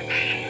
Oh.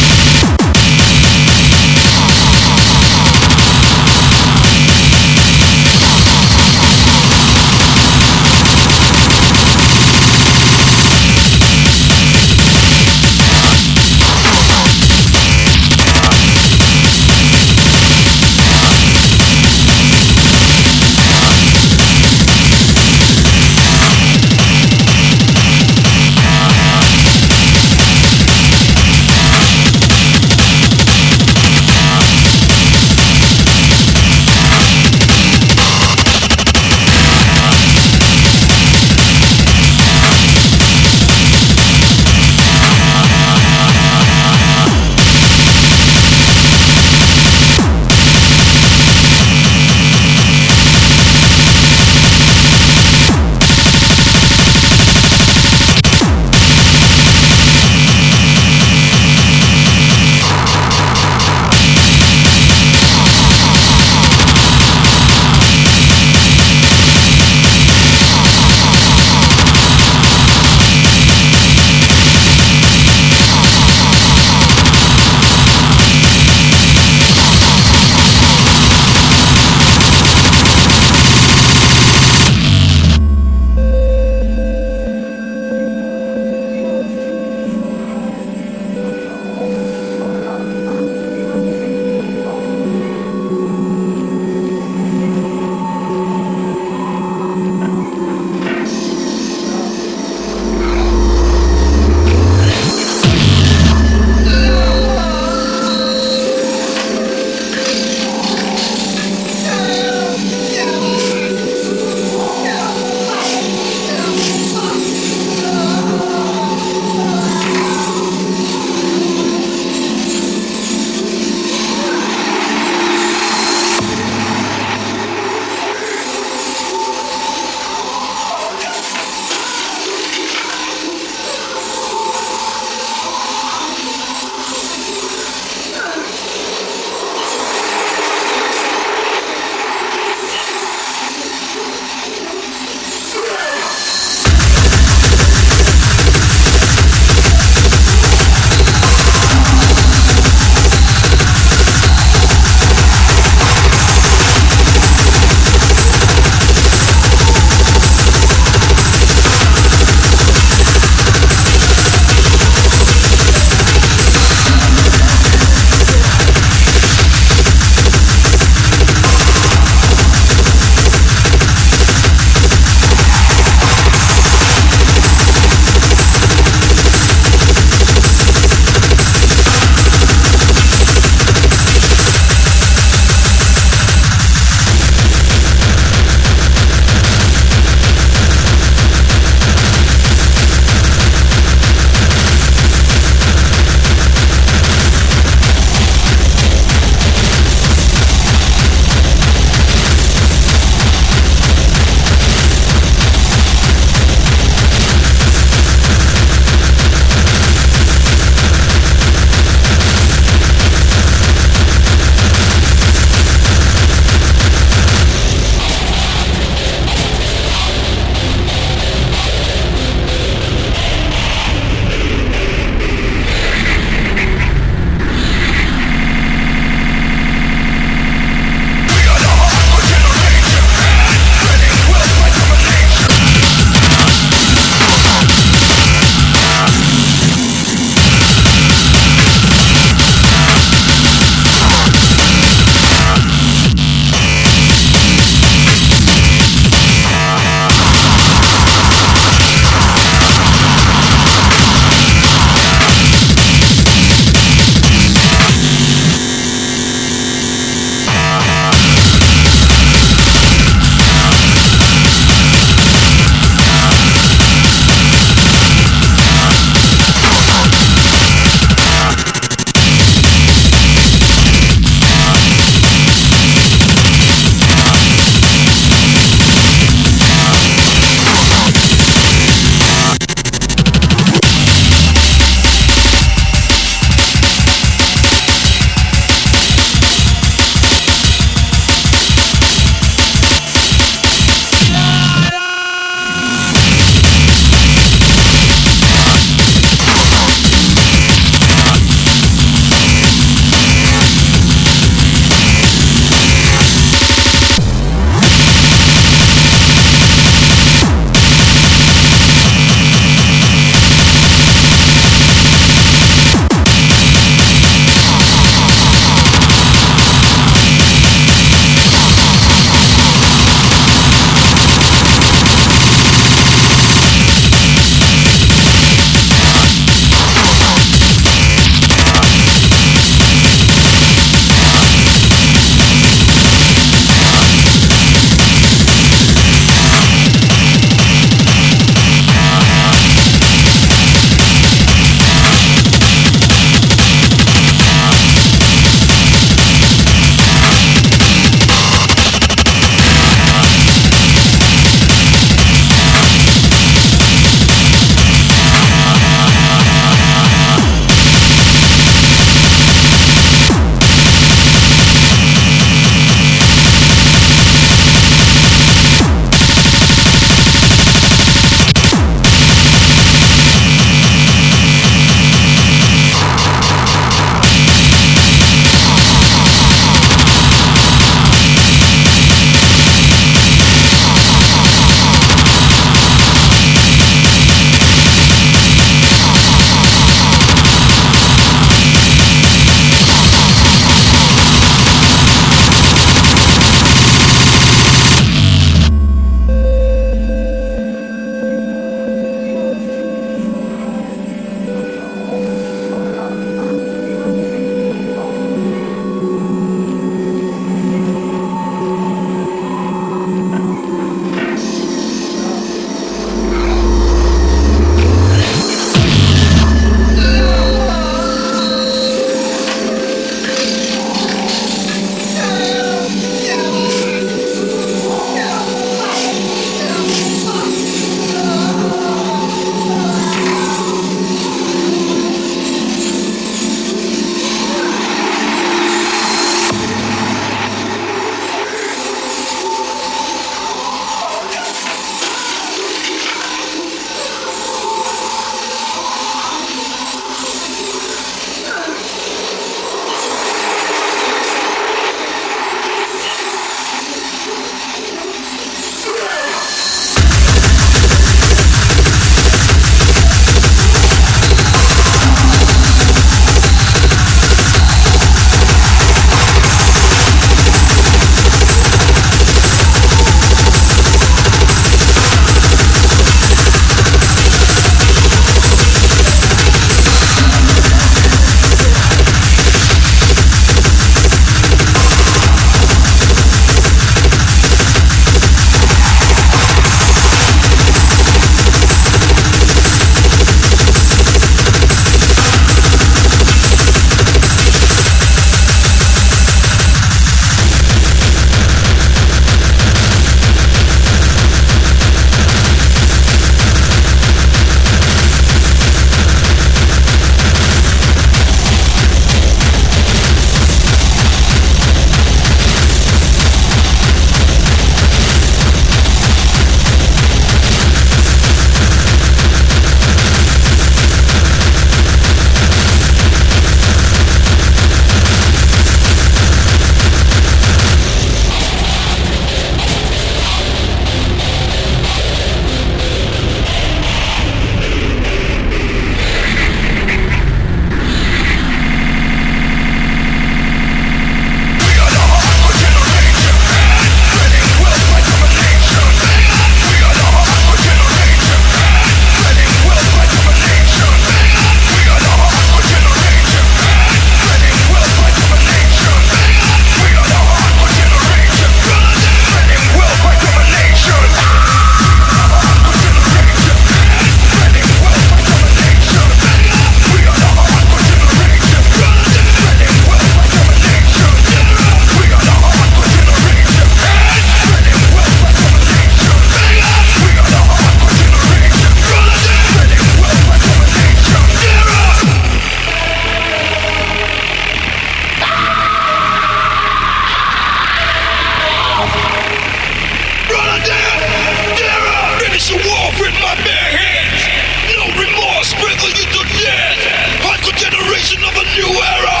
New era!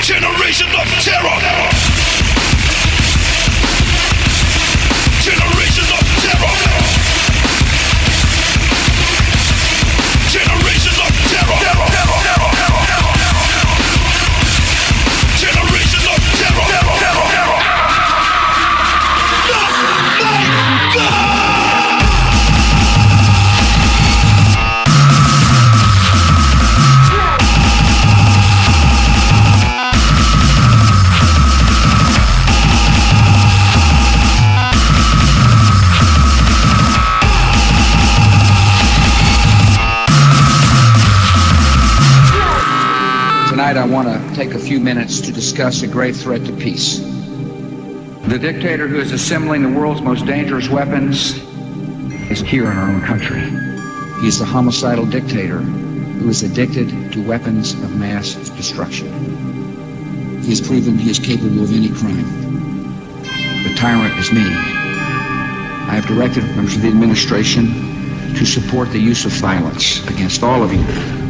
Generation of terror! Few minutes to discuss a grave threat to peace. The dictator who is assembling the world's most dangerous weapons is here in our own country. He is the homicidal dictator who is addicted to weapons of mass destruction. He has proven he is capable of any crime. The tyrant is me. I have directed members of the administration to support the use of violence against all of you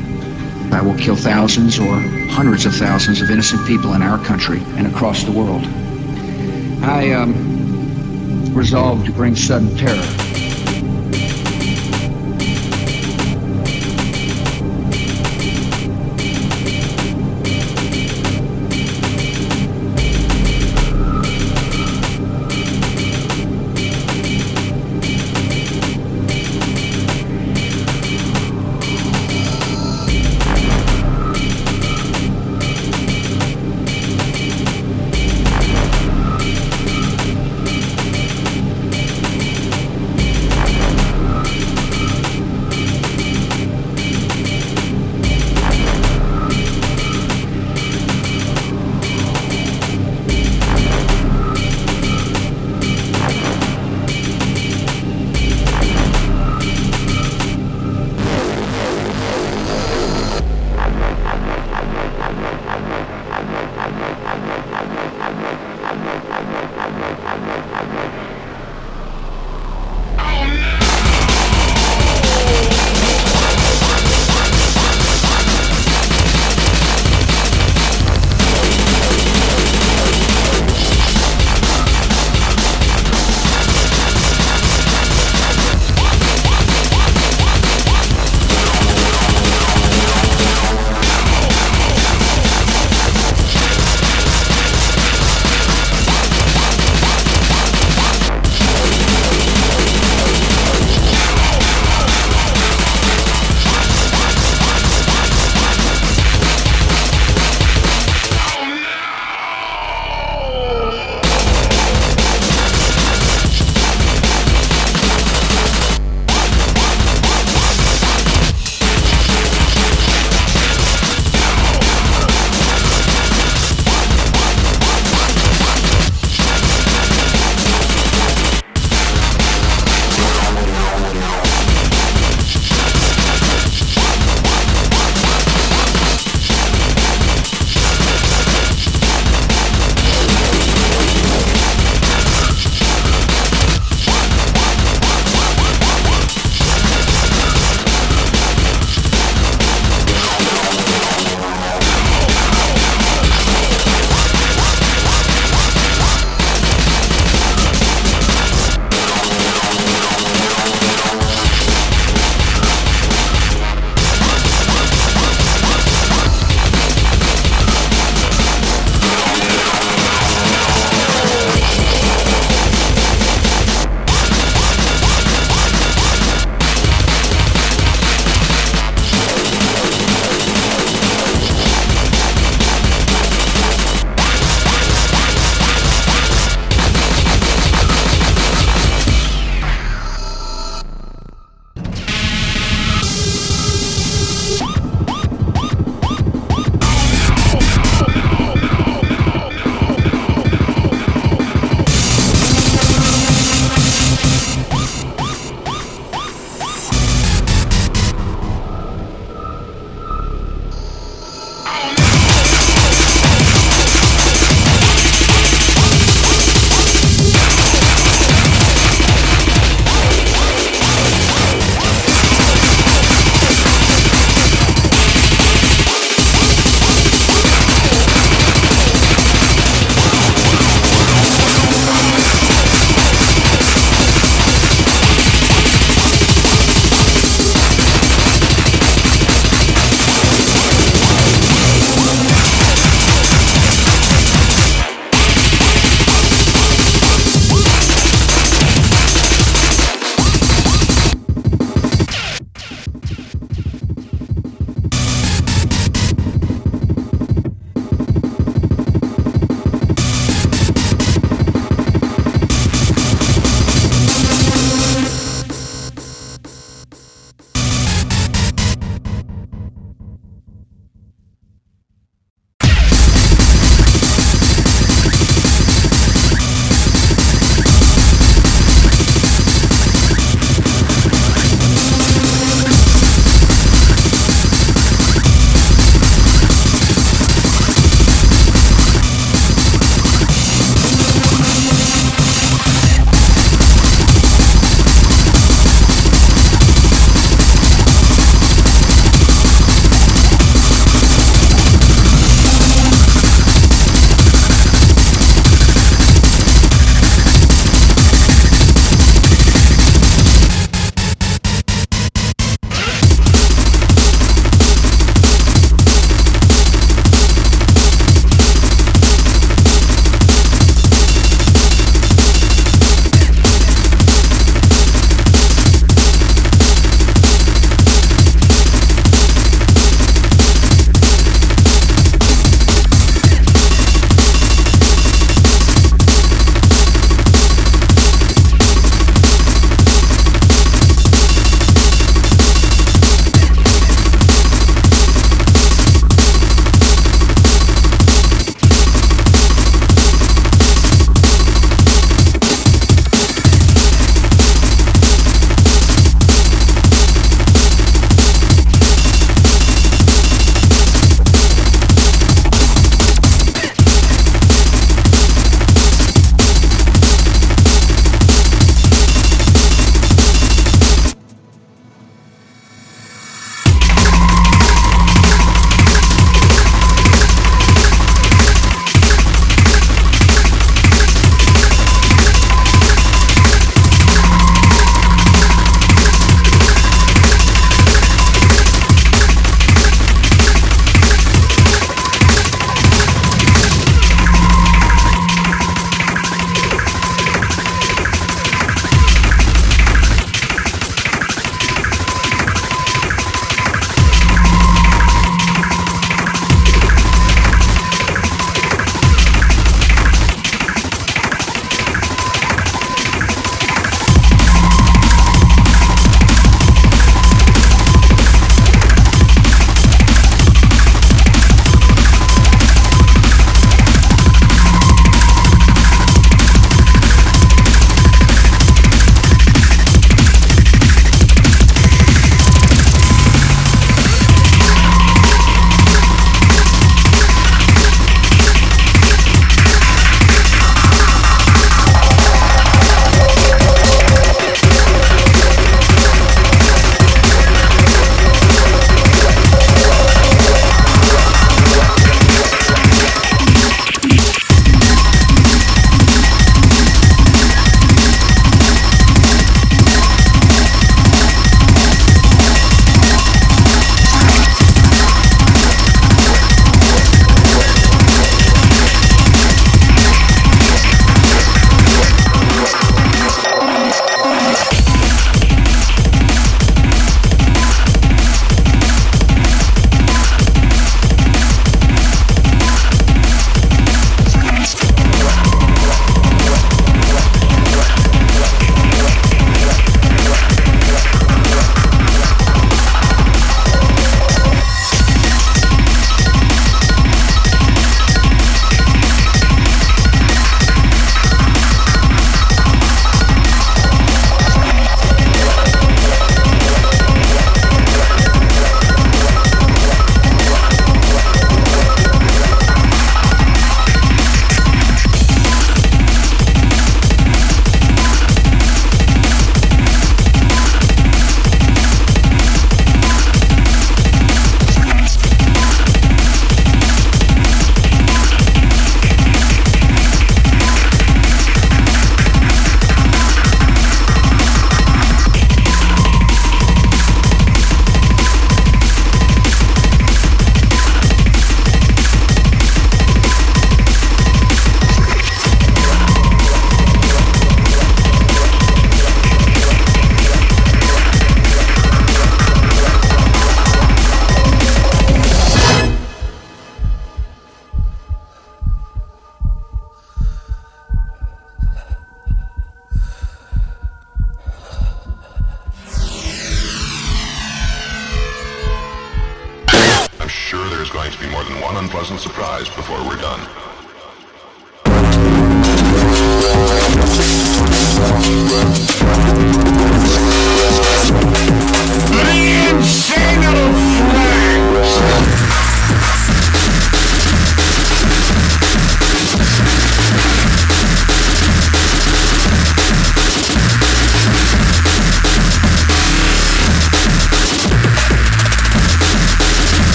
I will kill thousands or hundreds of thousands of innocent people in our country and across the world. I um, resolved to bring sudden terror.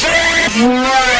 Free!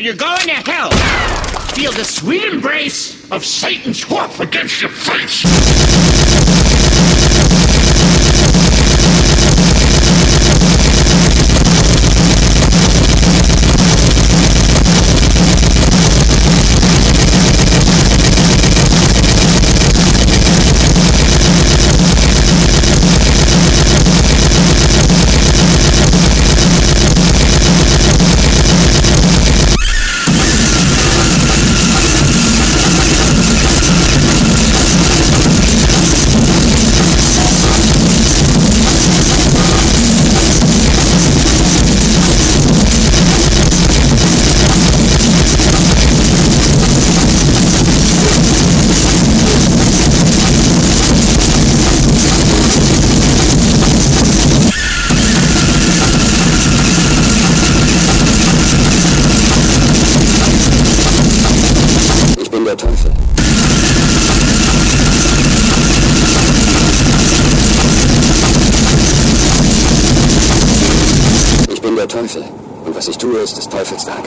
you're going to hell. Feel the sweet embrace of Satan's hoof against your face. des Teufels da.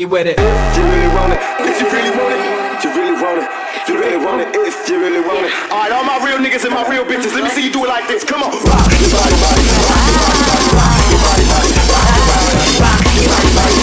you with it. If you really want it, if you really want it, you really want it, you really want it, if you really want it. Alright, all my real niggas and my real bitches, let me see you do it like this. Come on, rock your body, body, rock your body, body, rock your body, body, rock your body, body, rock your body, body.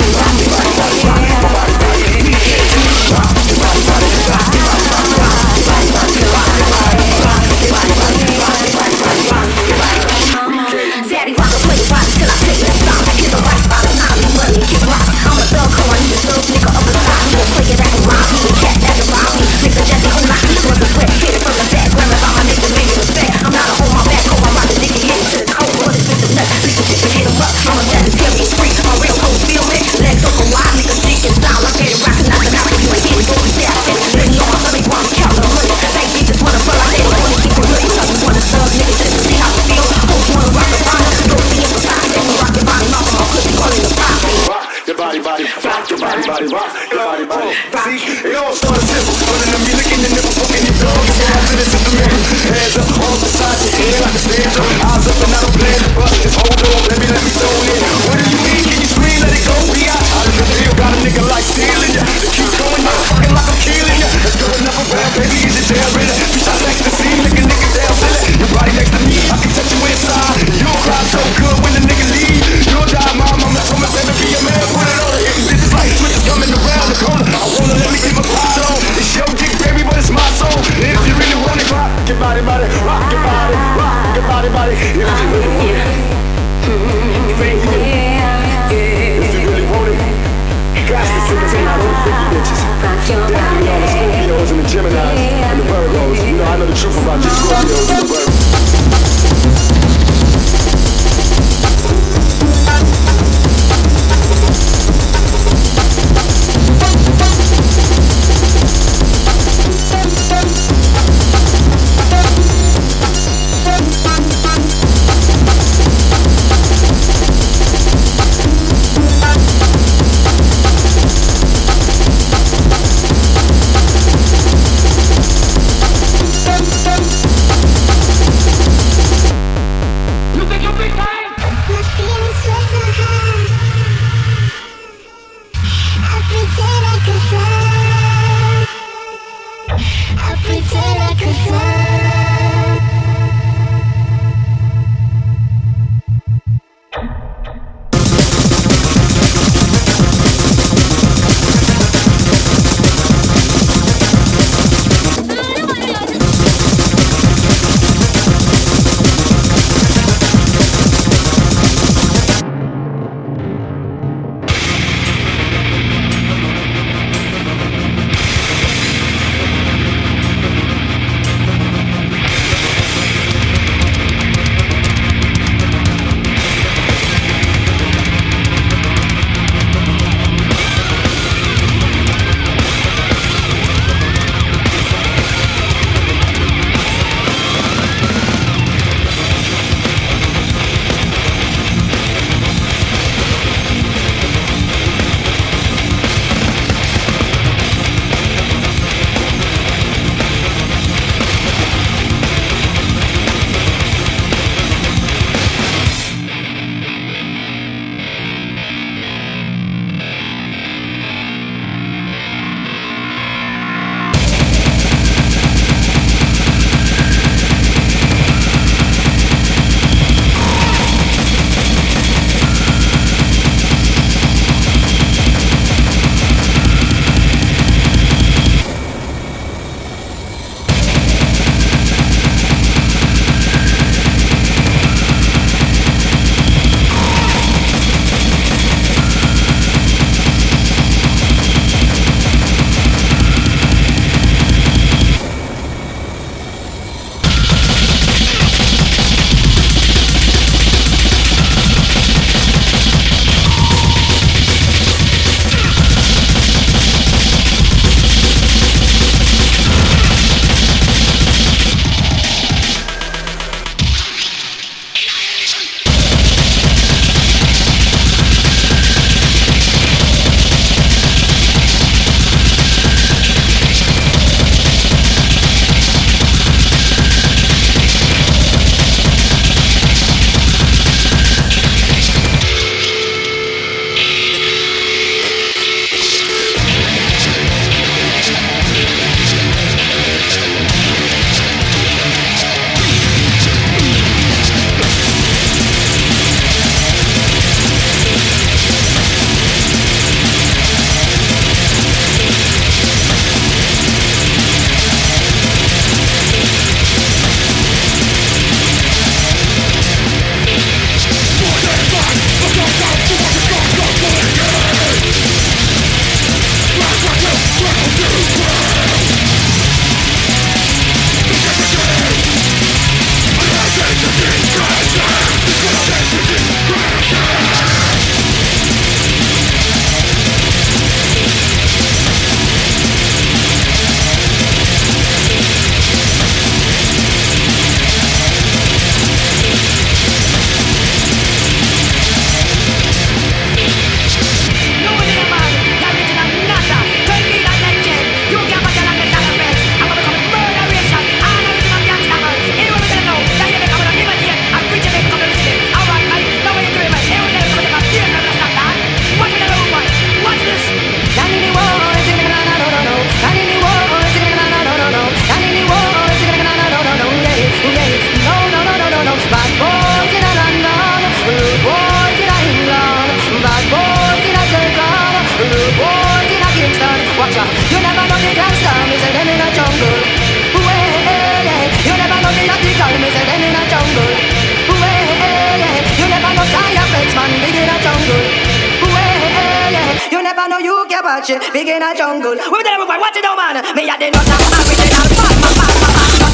Watch it, big in a jungle. We tell everybody, watch it, oh man. Me nut, original, fat, fat, fat, fat,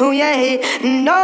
Ooh yeah, no,